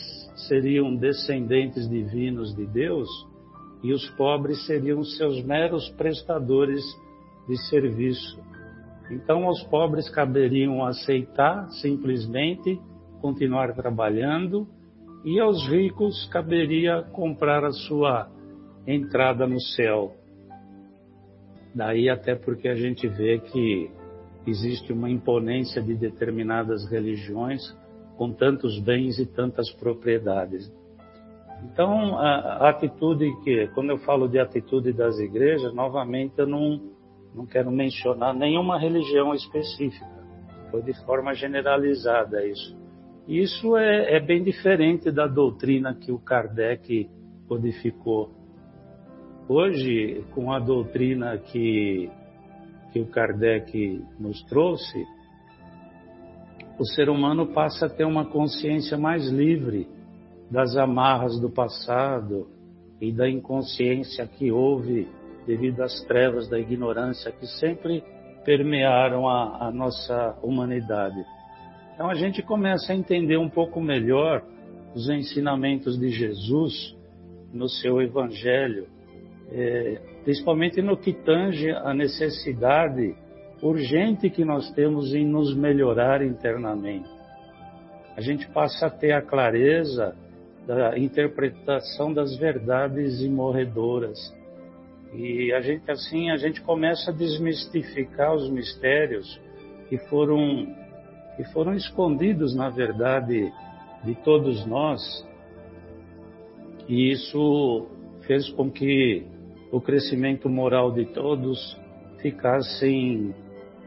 seriam descendentes divinos de Deus e os pobres seriam seus meros prestadores de serviço. Então, aos pobres caberiam aceitar simplesmente continuar trabalhando e aos ricos caberia comprar a sua entrada no céu. Daí até porque a gente vê que existe uma imponência de determinadas religiões com tantos bens e tantas propriedades. Então, a, atitude que, quando eu falo de atitude das igrejas, novamente eu não, não quero mencionar nenhuma religião específica, foi de forma generalizada isso. Isso é, é bem diferente da doutrina que o Kardec codificou. Hoje, com a doutrina que, que o Kardec nos trouxe, o ser humano passa a ter uma consciência mais livre das amarras do passado e da inconsciência que houve devido às trevas da ignorância que sempre permearam a, a nossa humanidade. Então a gente começa a entender um pouco melhor os ensinamentos de Jesus no seu Evangelho, é, principalmente no que tange a necessidade urgente que nós temos em nos melhorar internamente. A gente passa a ter a clareza da interpretação das verdades imorredoras. E a gente assim, a gente começa a desmistificar os mistérios que foram que foram escondidos, na verdade, de todos nós, e isso fez com que o crescimento moral de todos ficassem,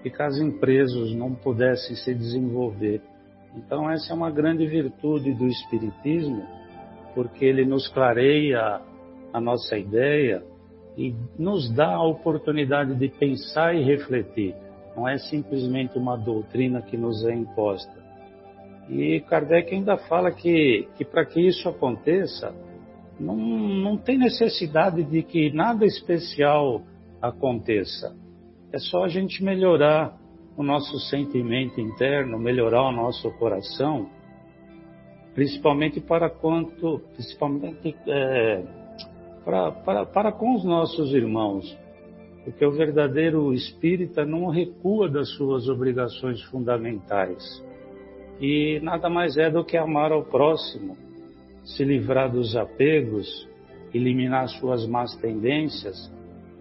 ficassem presos, não pudessem se desenvolver. Então, essa é uma grande virtude do Espiritismo, porque ele nos clareia a nossa ideia e nos dá a oportunidade de pensar e refletir não é simplesmente uma doutrina que nos é imposta. E Kardec ainda fala que, que para que isso aconteça, não, não tem necessidade de que nada especial aconteça. É só a gente melhorar o nosso sentimento interno, melhorar o nosso coração, principalmente para quanto, principalmente é, para, para, para com os nossos irmãos, porque o verdadeiro espírita não recua das suas obrigações fundamentais. E nada mais é do que amar ao próximo, se livrar dos apegos, eliminar suas más tendências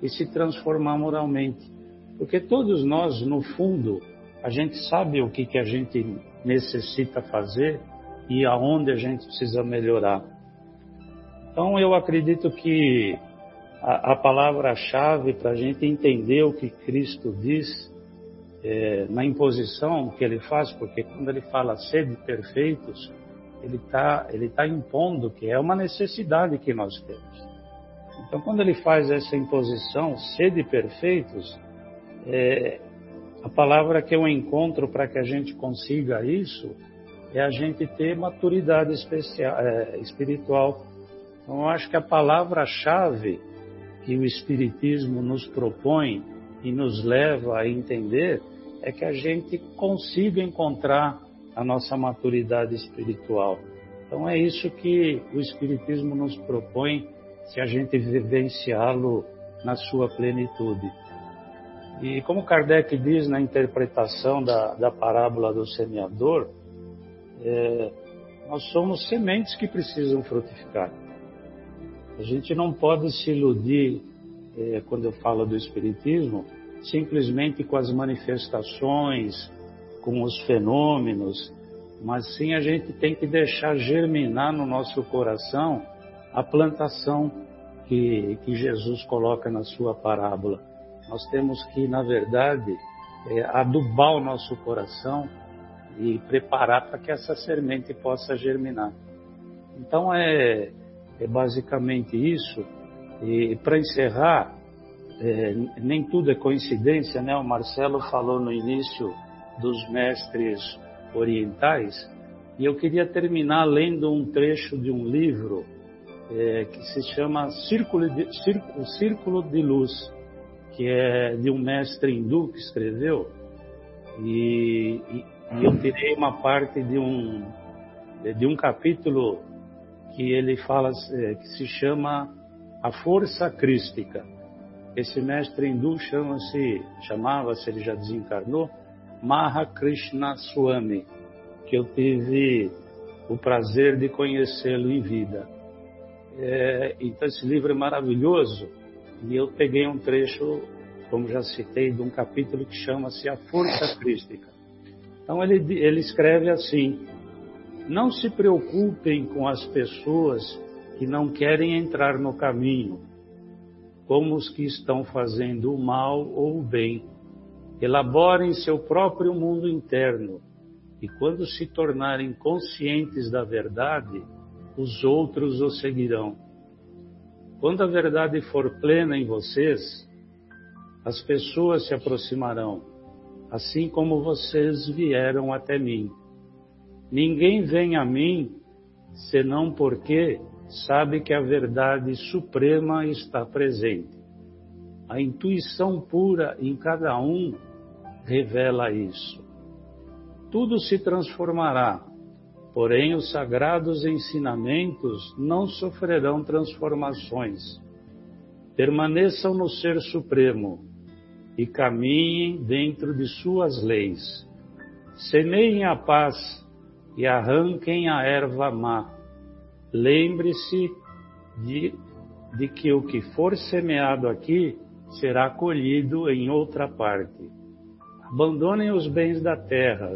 e se transformar moralmente. Porque todos nós, no fundo, a gente sabe o que, que a gente necessita fazer e aonde a gente precisa melhorar. Então eu acredito que a, a palavra-chave para a gente entender o que Cristo diz é, na imposição que ele faz, porque quando ele fala sede perfeitos, ele está ele tá impondo que é uma necessidade que nós temos. Então, quando ele faz essa imposição, sede perfeitos, é, a palavra que eu encontro para que a gente consiga isso é a gente ter maturidade especial, é, espiritual. Então, eu acho que a palavra-chave que o Espiritismo nos propõe e nos leva a entender é que a gente consiga encontrar a nossa maturidade espiritual. Então é isso que o Espiritismo nos propõe se a gente vivenciá-lo na sua plenitude. E como Kardec diz na interpretação da, da parábola do semeador, é, nós somos sementes que precisam frutificar. A gente não pode se iludir, é, quando eu falo do Espiritismo, simplesmente com as manifestações, com os fenômenos, mas sim a gente tem que deixar germinar no nosso coração a plantação que, que Jesus coloca na sua parábola. Nós temos que, na verdade, é, adubar o nosso coração e preparar para que essa semente possa germinar. Então é, é basicamente isso. E para encerrar, é, nem tudo é coincidência, né? O Marcelo falou no início dos mestres orientais e eu queria terminar lendo um trecho de um livro é, que se chama Círculo de, Círculo, Círculo de Luz, que é de um mestre hindu que escreveu e, e, e eu tirei uma parte de um de um capítulo que ele fala é, que se chama a força crística. Esse mestre hindu chama-se, chamava-se, ele já desencarnou, Mahakrishna Swami, que eu tive o prazer de conhecê-lo em vida. É, então esse livro é maravilhoso e eu peguei um trecho, como já citei, de um capítulo que chama-se A Força Crística. Então ele, ele escreve assim: Não se preocupem com as pessoas que não querem entrar no caminho, como os que estão fazendo o mal ou o bem. Elaborem seu próprio mundo interno e, quando se tornarem conscientes da verdade, os outros o seguirão. Quando a verdade for plena em vocês, as pessoas se aproximarão, assim como vocês vieram até mim. Ninguém vem a mim senão porque sabe que a verdade suprema está presente. A intuição pura em cada um revela isso. Tudo se transformará, porém os sagrados ensinamentos não sofrerão transformações. Permaneçam no Ser Supremo e caminhem dentro de suas leis. Semeiem a paz e arranquem a erva má Lembre-se de, de que o que for semeado aqui será colhido em outra parte. Abandonem os bens da terra,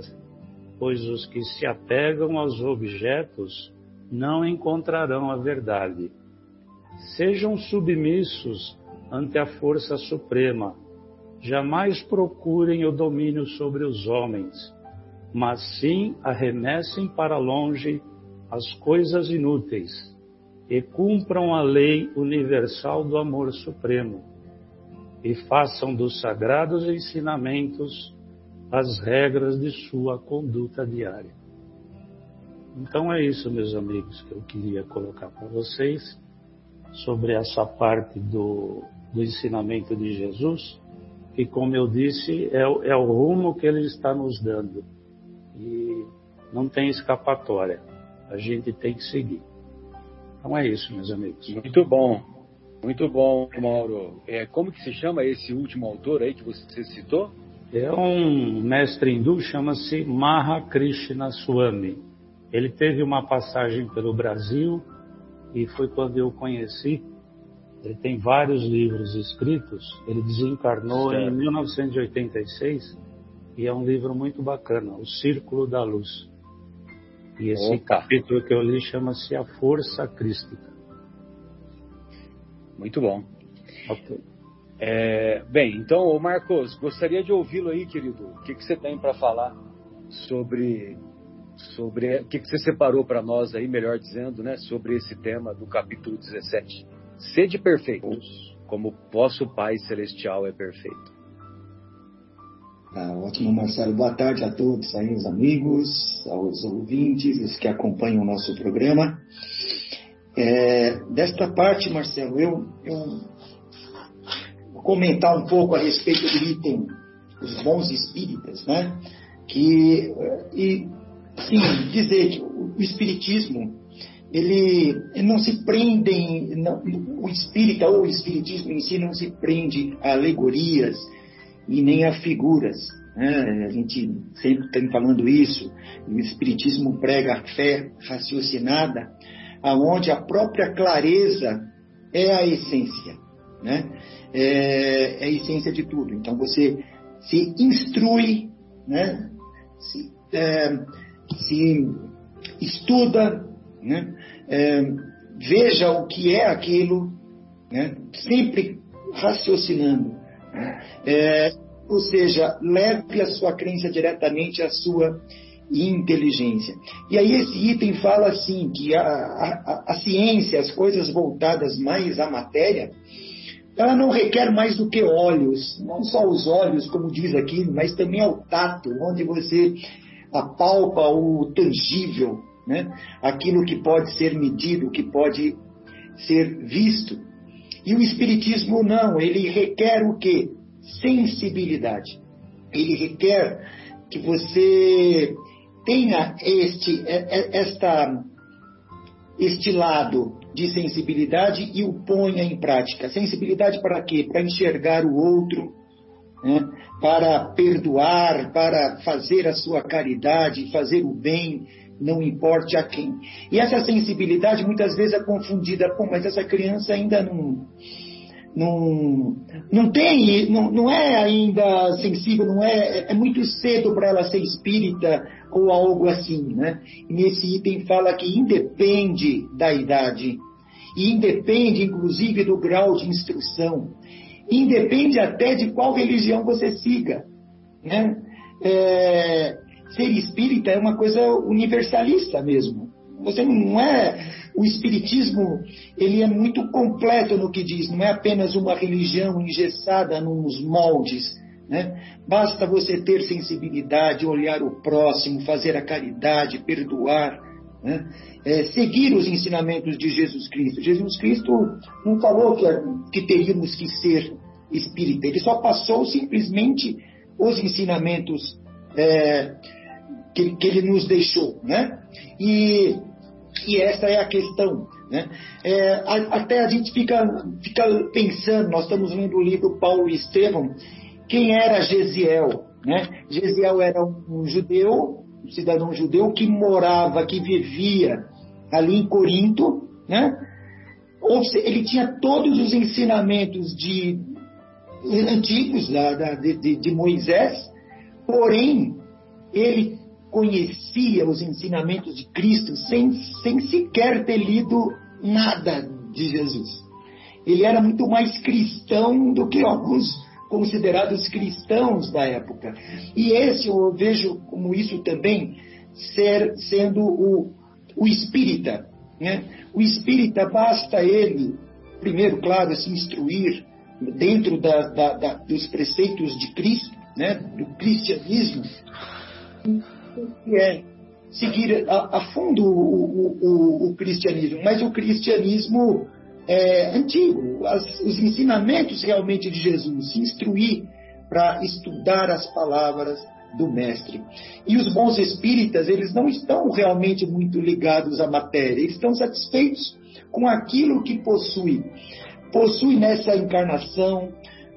pois os que se apegam aos objetos não encontrarão a verdade. Sejam submissos ante a força suprema. Jamais procurem o domínio sobre os homens, mas sim arremessem para longe as coisas inúteis e cumpram a lei universal do amor supremo e façam dos sagrados ensinamentos as regras de sua conduta diária. Então é isso, meus amigos, que eu queria colocar para vocês sobre essa parte do, do ensinamento de Jesus, que, como eu disse, é, é o rumo que ele está nos dando e não tem escapatória a gente tem que seguir. Então é isso, meus amigos. Muito bom. Muito bom, Mauro. É, como que se chama esse último autor aí que você citou? É um mestre hindu, chama-se Mahakrishna Swami. Ele teve uma passagem pelo Brasil e foi quando eu conheci. Ele tem vários livros escritos. Ele desencarnou certo. em 1986 e é um livro muito bacana, O Círculo da Luz. E esse Opa. capítulo que eu li chama-se A Força Crística. Muito bom. Okay. É, bem, então, Marcos, gostaria de ouvi-lo aí, querido. O que, que você tem para falar sobre sobre o que, que você separou para nós aí, melhor dizendo, né, sobre esse tema do capítulo 17. Sede perfeitos, como vosso Pai celestial é perfeito. Tá ótimo, Marcelo. Boa tarde a todos aí, os amigos, aos ouvintes, os que acompanham o nosso programa. É, desta parte, Marcelo, eu, eu vou comentar um pouco a respeito do item os bons espíritas, né? Que, e, sim, dizer que o espiritismo, ele, não se prende, em, não, o espírita ou o espiritismo em si não se prende a alegorias, e nem a figuras. Né? A gente sempre tem falando isso. O Espiritismo prega a fé raciocinada, aonde a própria clareza é a essência, né? É, é a essência de tudo. Então você se instrui, né? Se, é, se estuda, né? É, veja o que é aquilo, né? sempre raciocinando. É, ou seja, leve a sua crença diretamente à sua inteligência. E aí esse item fala assim, que a, a, a ciência, as coisas voltadas mais à matéria, ela não requer mais do que olhos, não só os olhos, como diz aqui, mas também ao tato, onde você apalpa o tangível, né? aquilo que pode ser medido, que pode ser visto. E o Espiritismo não, ele requer o quê? Sensibilidade. Ele requer que você tenha este, esta, este lado de sensibilidade e o ponha em prática. Sensibilidade para quê? Para enxergar o outro, né? para perdoar, para fazer a sua caridade, fazer o bem, não importe a quem. E essa sensibilidade muitas vezes é confundida, pô, mas essa criança ainda não não, não tem, não, não é ainda sensível, não é, é muito cedo para ela ser espírita ou algo assim, né? E nesse item fala que independe da idade, e independe inclusive do grau de instrução, independe até de qual religião você siga, né? É, ser espírita é uma coisa universalista mesmo. Você não é o espiritismo, ele é muito completo no que diz, não é apenas uma religião engessada nos moldes, né? Basta você ter sensibilidade, olhar o próximo, fazer a caridade, perdoar, né? é, seguir os ensinamentos de Jesus Cristo. Jesus Cristo não falou que, que teríamos que ser espírita, ele só passou simplesmente os ensinamentos é, que, que, ele nos deixou. Né? E e essa é a questão. Né? É, até a gente fica, fica pensando, nós estamos lendo o livro Paulo e Estevão, quem era Gesiel? Né? Gesiel era um judeu, um cidadão judeu que morava, que vivia ali em Corinto, né? Ele tinha todos os ensinamentos de antigos da, da, de, de Moisés, porém ele conhecia os ensinamentos de Cristo sem, sem sequer ter lido nada de Jesus. Ele era muito mais cristão do que alguns considerados cristãos da época. E esse eu vejo como isso também ser, sendo o, o espírita. Né? O espírita basta ele, primeiro, claro, se instruir dentro da, da, da, dos preceitos de Cristo, né? do cristianismo, que é seguir a, a fundo o, o, o, cristianismo, mas o cristianismo é, antigo, as, os ensinamentos realmente de Jesus, se instruir para estudar as palavras do mestre. E os bons espíritas, eles não estão realmente muito ligados à matéria, eles estão satisfeitos com aquilo que possui. Possui nessa encarnação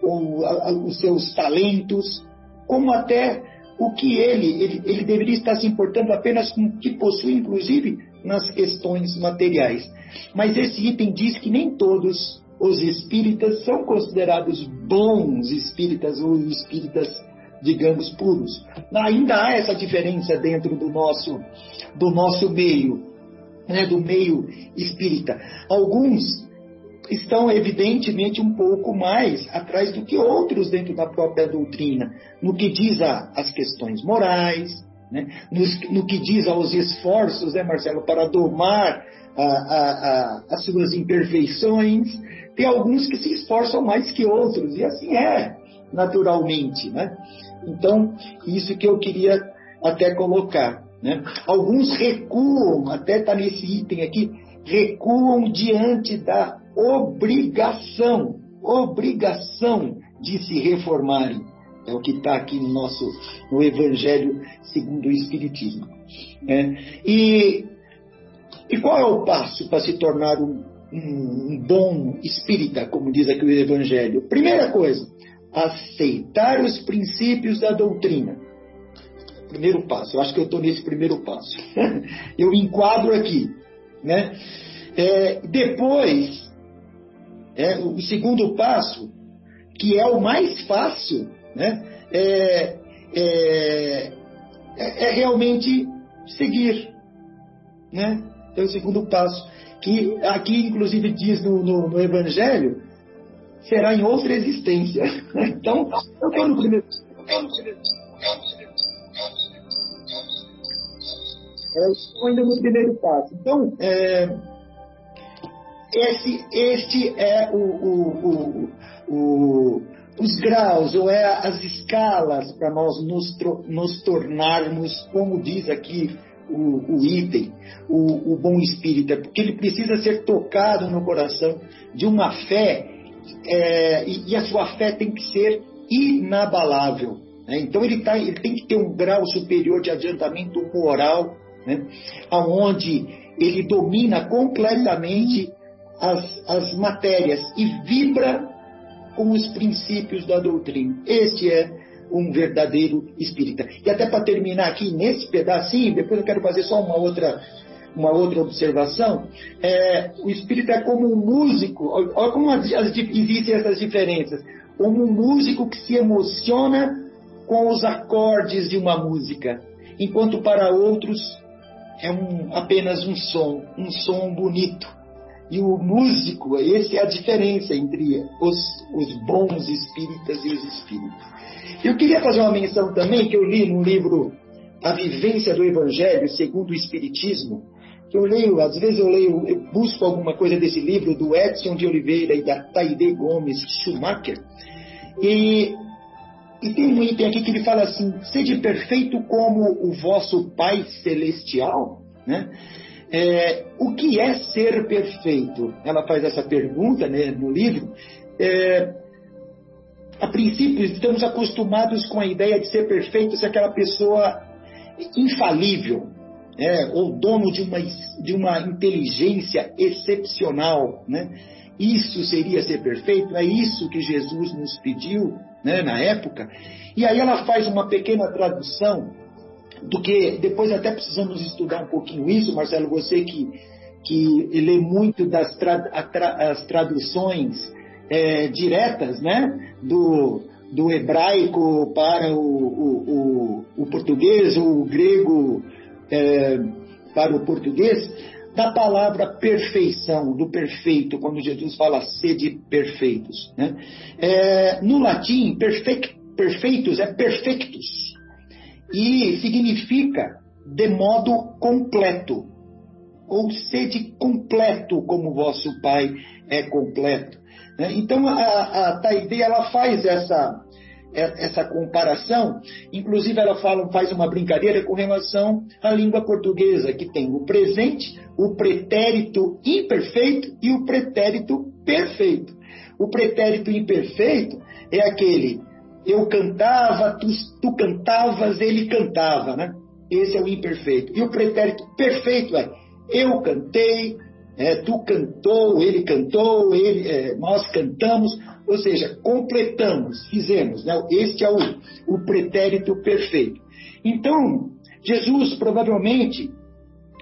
o, a, os seus talentos, como até o que ele, ele, ele deveria estar se importando apenas com o que possui, inclusive nas questões materiais. Mas esse item diz que nem todos os espíritas são considerados bons espíritas ou espíritas, digamos, puros. Ainda há essa diferença dentro do nosso, do nosso meio, né, do meio espírita. Alguns estão evidentemente um pouco mais atrás do que outros dentro da própria doutrina, no que diz às questões morais, né? no, que diz aos esforços, né, Marcelo, para domar a, a, a, as suas imperfeições. Tem alguns que se esforçam mais que outros, e assim é, naturalmente. Né? Então, isso que eu queria até colocar. Né? Alguns recuam, até está nesse item aqui, recuam diante da obrigação, obrigação de se reformarem. É o que está aqui no nosso no Evangelho segundo o Espiritismo. É, e, e qual é o passo para se tornar um, um, bom espírita, como diz aqui o Evangelho? Primeira coisa, aceitar os princípios da doutrina. Primeiro passo, eu acho que eu estou nesse primeiro passo. eu enquadro aqui. Né? É, depois, é, o segundo passo, que é o mais fácil, né, é, é, é, é realmente seguir. Né? É o segundo passo. Que aqui, inclusive, diz no, no, no Evangelho será em outra existência. Então, eu estou no primeiro. É, estou ainda no primeiro passo. Então, é, esse, este é o, o, o, os graus, ou é as escalas para nós nos, nos, tornarmos, como diz aqui o, o item, o, bom espírita, porque ele precisa ser tocado no coração de uma fé, é, e, e, a sua fé tem que ser inabalável. Né? Então ele, tá, ele tem que ter um grau superior de adiantamento moral, né? onde ele domina completamente as, as matérias e vibra com os princípios da doutrina. Este é um verdadeiro espírita. E até para terminar aqui nesse pedacinho, depois eu quero fazer só uma outra uma outra observação, é, o espírito é como um músico, olha como as, as, existem essas diferenças, como um músico que se emociona com os acordes de uma música, enquanto para outros é um, apenas um som, um som bonito. E o músico, essa é a diferença entre os, os bons espíritas e os espíritos. Eu queria fazer uma menção também que eu li no livro A Vivência do Evangelho segundo o Espiritismo, que eu leio, às vezes eu leio, eu busco alguma coisa desse livro do Edson de Oliveira e da Taide Gomes Schumacher, e, e tem um item aqui que ele fala assim, sede perfeito como o vosso Pai Celestial, né? É, o que é ser perfeito? Ela faz essa pergunta né, no livro. É, a princípio, estamos acostumados com a ideia de ser perfeito se aquela pessoa infalível, é, ou dono de uma, de uma inteligência excepcional. Né? Isso seria ser perfeito? É isso que Jesus nos pediu né, na época. E aí ela faz uma pequena tradução do que depois até precisamos estudar um pouquinho isso, Marcelo, você que, que lê muito das tra, as traduções é, diretas né, do, do hebraico para o, o, o, o português, ou o grego é, para o português, da palavra perfeição, do perfeito, quando Jesus fala sede perfeitos. Né? É, no latim, perfect, perfeitos é perfectus e significa de modo completo, ou sede completo, como vosso Pai é completo. Né? Então a, a Taide ela faz essa é, essa comparação, inclusive ela fala, faz uma brincadeira com relação à língua portuguesa, que tem o presente, o pretérito imperfeito e o pretérito perfeito. O pretérito imperfeito é aquele eu cantava, tu, tu cantavas, ele cantava, né? Esse é o imperfeito. E o pretérito perfeito é eu cantei, é, tu cantou, ele cantou, ele, é, nós cantamos, ou seja, completamos, fizemos. Né? Este é o, o pretérito perfeito. Então, Jesus provavelmente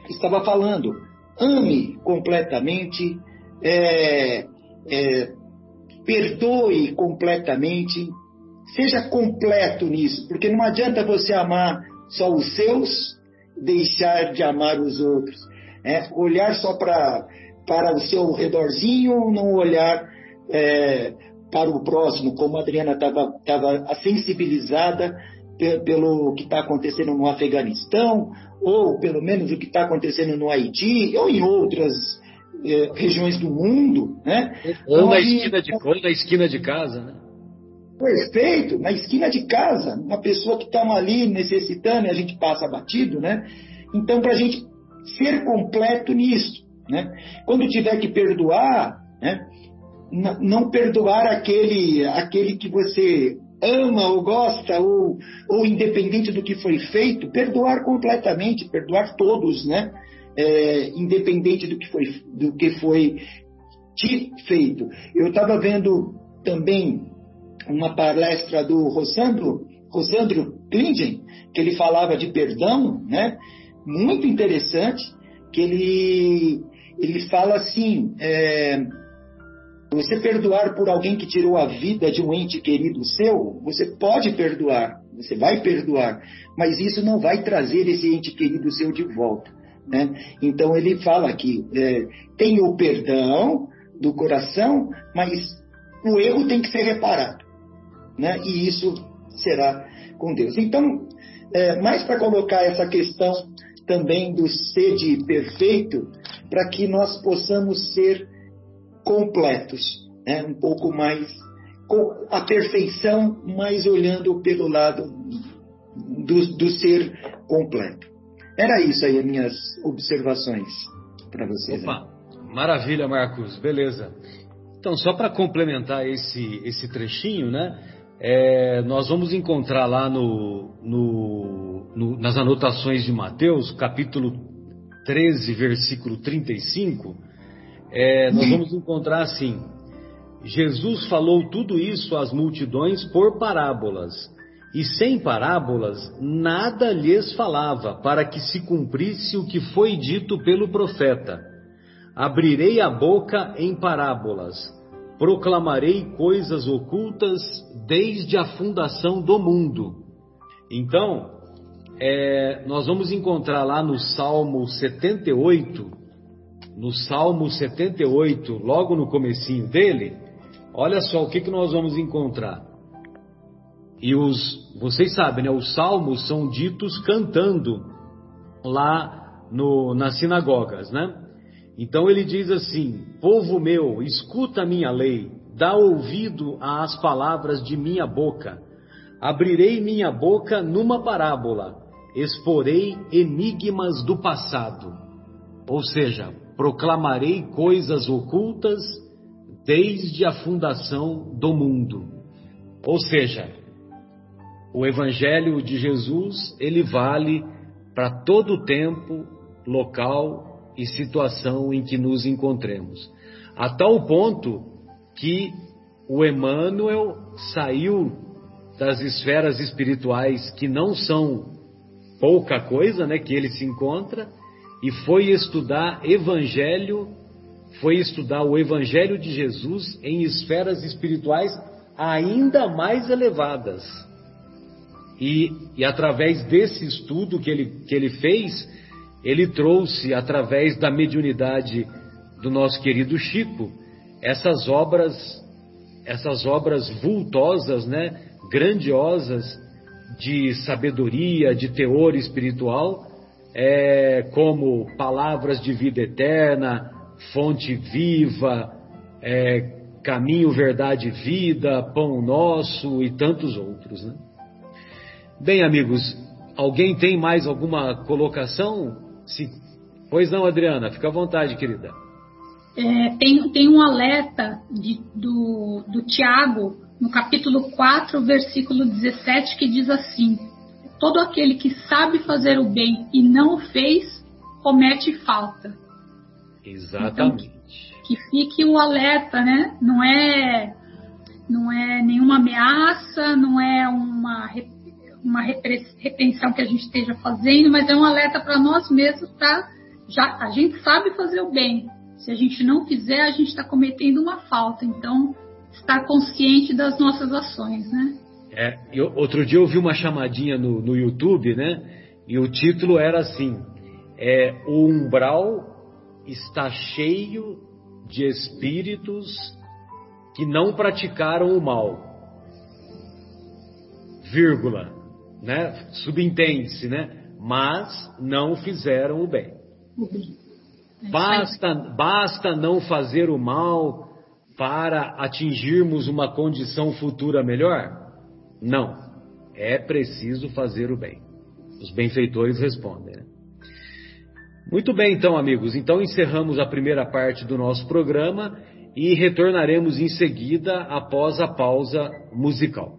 estava falando, ame completamente, é, é perdoe completamente, Seja completo nisso, porque não adianta você amar só os seus, deixar de amar os outros. É, olhar só pra, para o seu redorzinho, não olhar é, para o próximo, como a Adriana estava sensibilizada pelo que está acontecendo no Afeganistão, ou pelo menos o que está acontecendo no Haiti, ou em outras é, regiões do mundo. Né? Ou na esquina de, ou na esquina de casa, né? Perfeito, na esquina de casa, uma pessoa que está ali necessitando e a gente passa batido, né? Então, para a gente ser completo nisso, né? Quando tiver que perdoar, né? Não perdoar aquele, aquele que você ama ou gosta, ou, ou independente do que foi feito, perdoar completamente, perdoar todos, né? É, independente do que foi, do que foi feito. Eu estava vendo também uma palestra do Rosandro, Rosandro Klingen, que ele falava de perdão, né? Muito interessante, que ele, ele fala assim, é, você perdoar por alguém que tirou a vida de um ente querido seu, você pode perdoar, você vai perdoar, mas isso não vai trazer esse ente querido seu de volta. Né? Então ele fala aqui, é, tem o perdão do coração, mas o erro tem que ser reparado. Né? E isso será com Deus. Então, é, mais para colocar essa questão também do sede perfeito, para que nós possamos ser completos, né? um pouco mais com a perfeição, mas olhando pelo lado do, do ser completo. Era isso aí as minhas observações para vocês. Opa, maravilha, Marcos, beleza. Então, só para complementar esse, esse trechinho, né? É, nós vamos encontrar lá no, no, no, nas anotações de Mateus, capítulo 13, versículo 35, é, nós vamos encontrar assim: Jesus falou tudo isso às multidões por parábolas, e sem parábolas nada lhes falava, para que se cumprisse o que foi dito pelo profeta: Abrirei a boca em parábolas, proclamarei coisas ocultas desde a fundação do mundo. Então, é, nós vamos encontrar lá no Salmo 78, no Salmo 78, logo no comecinho dele, olha só o que, que nós vamos encontrar. E os, vocês sabem, né, os salmos são ditos cantando lá no, nas sinagogas, né? Então ele diz assim: Povo meu, escuta a minha lei, dá ouvido às palavras de minha boca. Abrirei minha boca numa parábola, exporei enigmas do passado. Ou seja, proclamarei coisas ocultas desde a fundação do mundo. Ou seja, o evangelho de Jesus, ele vale para todo o tempo, local e situação em que nos encontremos. A tal ponto que o Emmanuel saiu das esferas espirituais que não são pouca coisa, né, que ele se encontra e foi estudar evangelho foi estudar o Evangelho de Jesus em esferas espirituais ainda mais elevadas. E, e através desse estudo que ele, que ele fez, ele trouxe, através da mediunidade do nosso querido Chico, essas obras, essas obras vultosas, né, grandiosas de sabedoria, de teor espiritual, é, como palavras de vida eterna, fonte viva, é, caminho, verdade, vida, pão nosso e tantos outros. Né? Bem, amigos, alguém tem mais alguma colocação? Se... Pois não, Adriana, fica à vontade, querida. É, tem, tem um alerta de, do, do Tiago, no capítulo 4, versículo 17, que diz assim: Todo aquele que sabe fazer o bem e não o fez, comete falta. Exatamente. Então, que, que fique o alerta, né? Não é, não é nenhuma ameaça, não é uma, uma repreensão que a gente esteja fazendo, mas é um alerta para nós mesmos, tá? Já, a gente sabe fazer o bem. Se a gente não fizer, a gente está cometendo uma falta. Então, estar consciente das nossas ações, né? É, eu, outro dia eu vi uma chamadinha no, no YouTube, né? E o título era assim: é, o umbral está cheio de espíritos que não praticaram o mal. Vírgula, né? Subentende-se, né? Mas não fizeram o bem. Basta, basta não fazer o mal para atingirmos uma condição futura melhor? Não. É preciso fazer o bem. Os benfeitores respondem. Né? Muito bem, então, amigos. Então encerramos a primeira parte do nosso programa e retornaremos em seguida após a pausa musical.